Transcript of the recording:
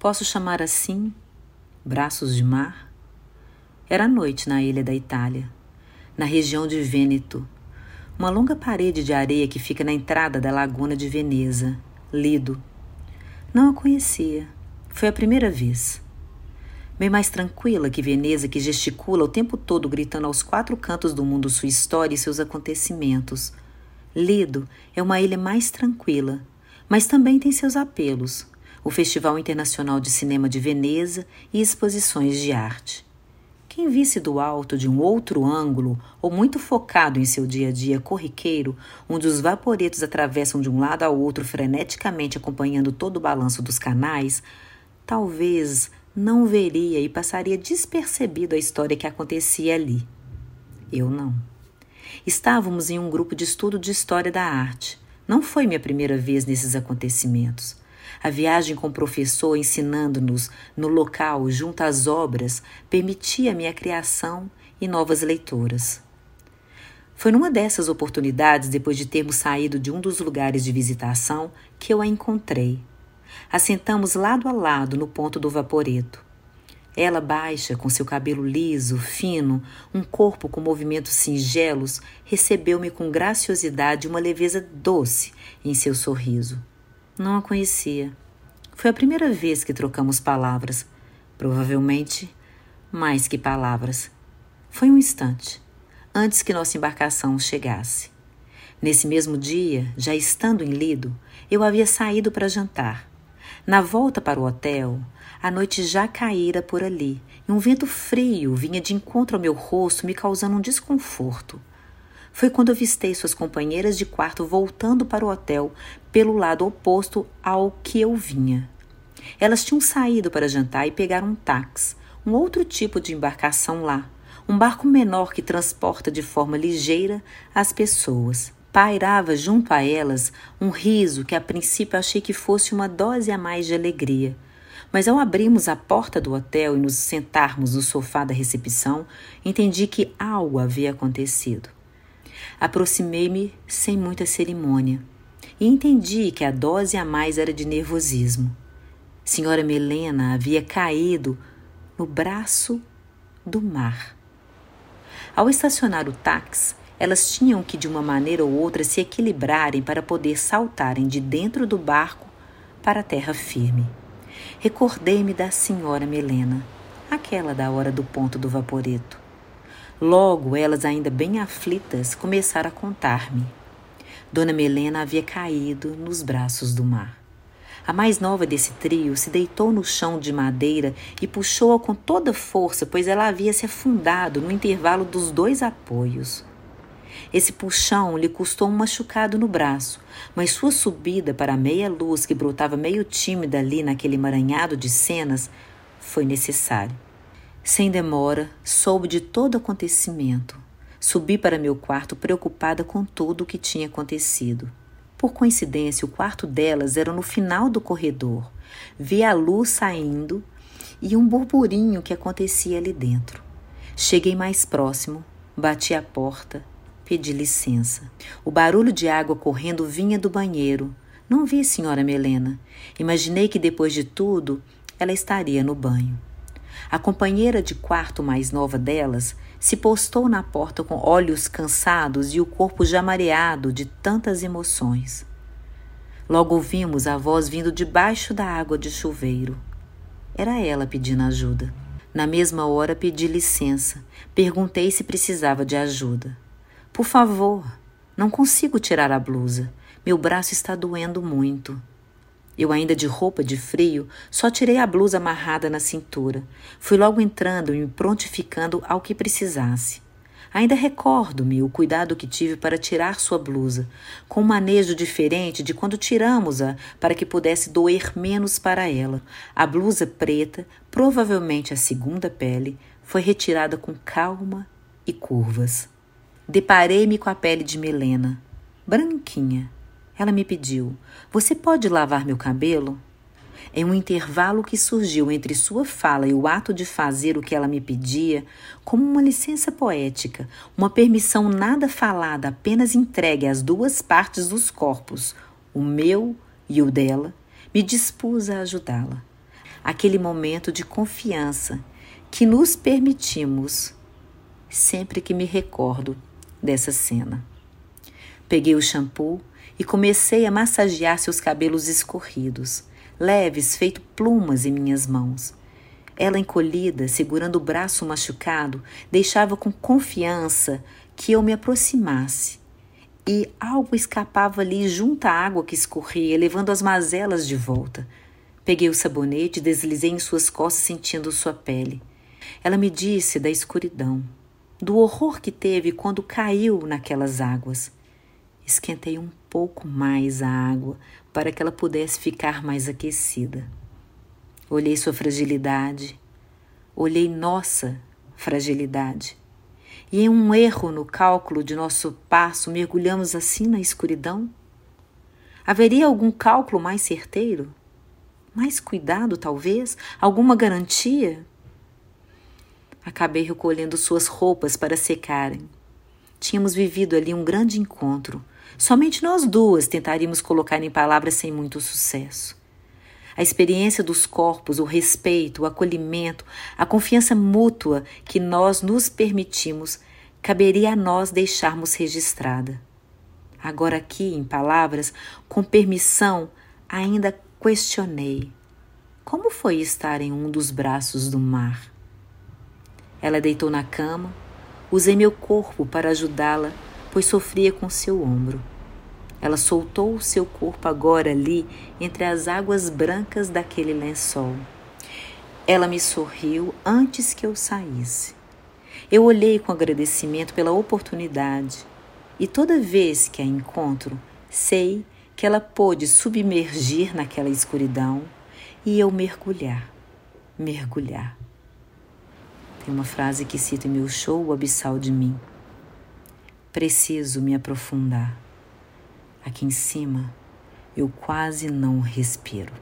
Posso chamar assim? Braços de mar? Era noite na ilha da Itália, na região de Vêneto, uma longa parede de areia que fica na entrada da laguna de Veneza, Lido. Não a conhecia. Foi a primeira vez. Bem mais tranquila que Veneza, que gesticula o tempo todo gritando aos quatro cantos do mundo sua história e seus acontecimentos. Lido é uma ilha mais tranquila, mas também tem seus apelos. O Festival Internacional de Cinema de Veneza e exposições de arte. Quem visse do alto de um outro ângulo, ou muito focado em seu dia a dia corriqueiro, onde os vaporetos atravessam de um lado ao outro freneticamente acompanhando todo o balanço dos canais, talvez não veria e passaria despercebido a história que acontecia ali. Eu não. Estávamos em um grupo de estudo de história da arte. Não foi minha primeira vez nesses acontecimentos. A viagem com o professor ensinando-nos no local junto às obras permitia-me a criação e novas leituras. Foi numa dessas oportunidades, depois de termos saído de um dos lugares de visitação, que eu a encontrei. Assentamos lado a lado no ponto do vaporeto. Ela baixa, com seu cabelo liso, fino, um corpo com movimentos singelos, recebeu-me com graciosidade e uma leveza doce em seu sorriso. Não a conhecia. Foi a primeira vez que trocamos palavras. Provavelmente, mais que palavras. Foi um instante, antes que nossa embarcação chegasse. Nesse mesmo dia, já estando em Lido, eu havia saído para jantar. Na volta para o hotel, a noite já caíra por ali e um vento frio vinha de encontro ao meu rosto, me causando um desconforto. Foi quando avistei suas companheiras de quarto voltando para o hotel pelo lado oposto ao que eu vinha. Elas tinham saído para jantar e pegaram um táxi, um outro tipo de embarcação lá, um barco menor que transporta de forma ligeira as pessoas. Pairava junto a elas um riso que a princípio achei que fosse uma dose a mais de alegria. Mas ao abrirmos a porta do hotel e nos sentarmos no sofá da recepção, entendi que algo havia acontecido. Aproximei-me sem muita cerimônia e entendi que a dose a mais era de nervosismo. Senhora Melena havia caído no braço do mar. Ao estacionar o táxi, elas tinham que de uma maneira ou outra se equilibrarem para poder saltarem de dentro do barco para a terra firme. Recordei-me da senhora Melena, aquela da hora do ponto do vaporeto. Logo, elas, ainda bem aflitas, começaram a contar-me. Dona Melena havia caído nos braços do mar. A mais nova desse trio se deitou no chão de madeira e puxou-a com toda força, pois ela havia se afundado no intervalo dos dois apoios. Esse puxão lhe custou um machucado no braço, mas sua subida para a meia luz que brotava meio tímida ali naquele emaranhado de cenas foi necessário. Sem demora, soube de todo acontecimento. Subi para meu quarto preocupada com tudo o que tinha acontecido. Por coincidência, o quarto delas era no final do corredor. Vi a luz saindo e um burburinho que acontecia ali dentro. Cheguei mais próximo, bati a porta, pedi licença. O barulho de água correndo vinha do banheiro. Não vi a senhora Melena. Imaginei que depois de tudo ela estaria no banho. A companheira de quarto mais nova delas se postou na porta com olhos cansados e o corpo já mareado de tantas emoções. Logo ouvimos a voz vindo debaixo da água de chuveiro. Era ela pedindo ajuda. Na mesma hora pedi licença. Perguntei se precisava de ajuda. Por favor, não consigo tirar a blusa. Meu braço está doendo muito. Eu, ainda de roupa de frio, só tirei a blusa amarrada na cintura. Fui logo entrando e me prontificando ao que precisasse. Ainda recordo-me o cuidado que tive para tirar sua blusa, com um manejo diferente de quando tiramos-a para que pudesse doer menos para ela. A blusa preta, provavelmente a segunda pele, foi retirada com calma e curvas. Deparei-me com a pele de Melena, branquinha, ela me pediu: Você pode lavar meu cabelo? Em um intervalo que surgiu entre sua fala e o ato de fazer o que ela me pedia, como uma licença poética, uma permissão nada falada, apenas entregue às duas partes dos corpos, o meu e o dela, me dispus a ajudá-la. aquele momento de confiança que nos permitimos sempre que me recordo dessa cena. Peguei o shampoo e comecei a massagear seus cabelos escorridos, leves, feito plumas em minhas mãos. Ela, encolhida, segurando o braço machucado, deixava com confiança que eu me aproximasse. E algo escapava ali junto à água que escorria, levando as mazelas de volta. Peguei o sabonete e deslizei em suas costas, sentindo sua pele. Ela me disse da escuridão, do horror que teve quando caiu naquelas águas. Esquentei um pouco mais a água para que ela pudesse ficar mais aquecida. Olhei sua fragilidade, olhei nossa fragilidade. E em um erro no cálculo de nosso passo, mergulhamos assim na escuridão? Haveria algum cálculo mais certeiro? Mais cuidado, talvez? Alguma garantia? Acabei recolhendo suas roupas para secarem. Tínhamos vivido ali um grande encontro, Somente nós duas tentaríamos colocar em palavras sem muito sucesso. A experiência dos corpos, o respeito, o acolhimento, a confiança mútua que nós nos permitimos, caberia a nós deixarmos registrada. Agora, aqui, em palavras, com permissão, ainda questionei: como foi estar em um dos braços do mar? Ela deitou na cama, usei meu corpo para ajudá-la pois sofria com seu ombro. Ela soltou o seu corpo agora ali entre as águas brancas daquele lençol. Ela me sorriu antes que eu saísse. Eu olhei com agradecimento pela oportunidade e toda vez que a encontro, sei que ela pôde submergir naquela escuridão e eu mergulhar, mergulhar. Tem uma frase que cito em meu show, O Abissal de Mim. Preciso me aprofundar. Aqui em cima, eu quase não respiro.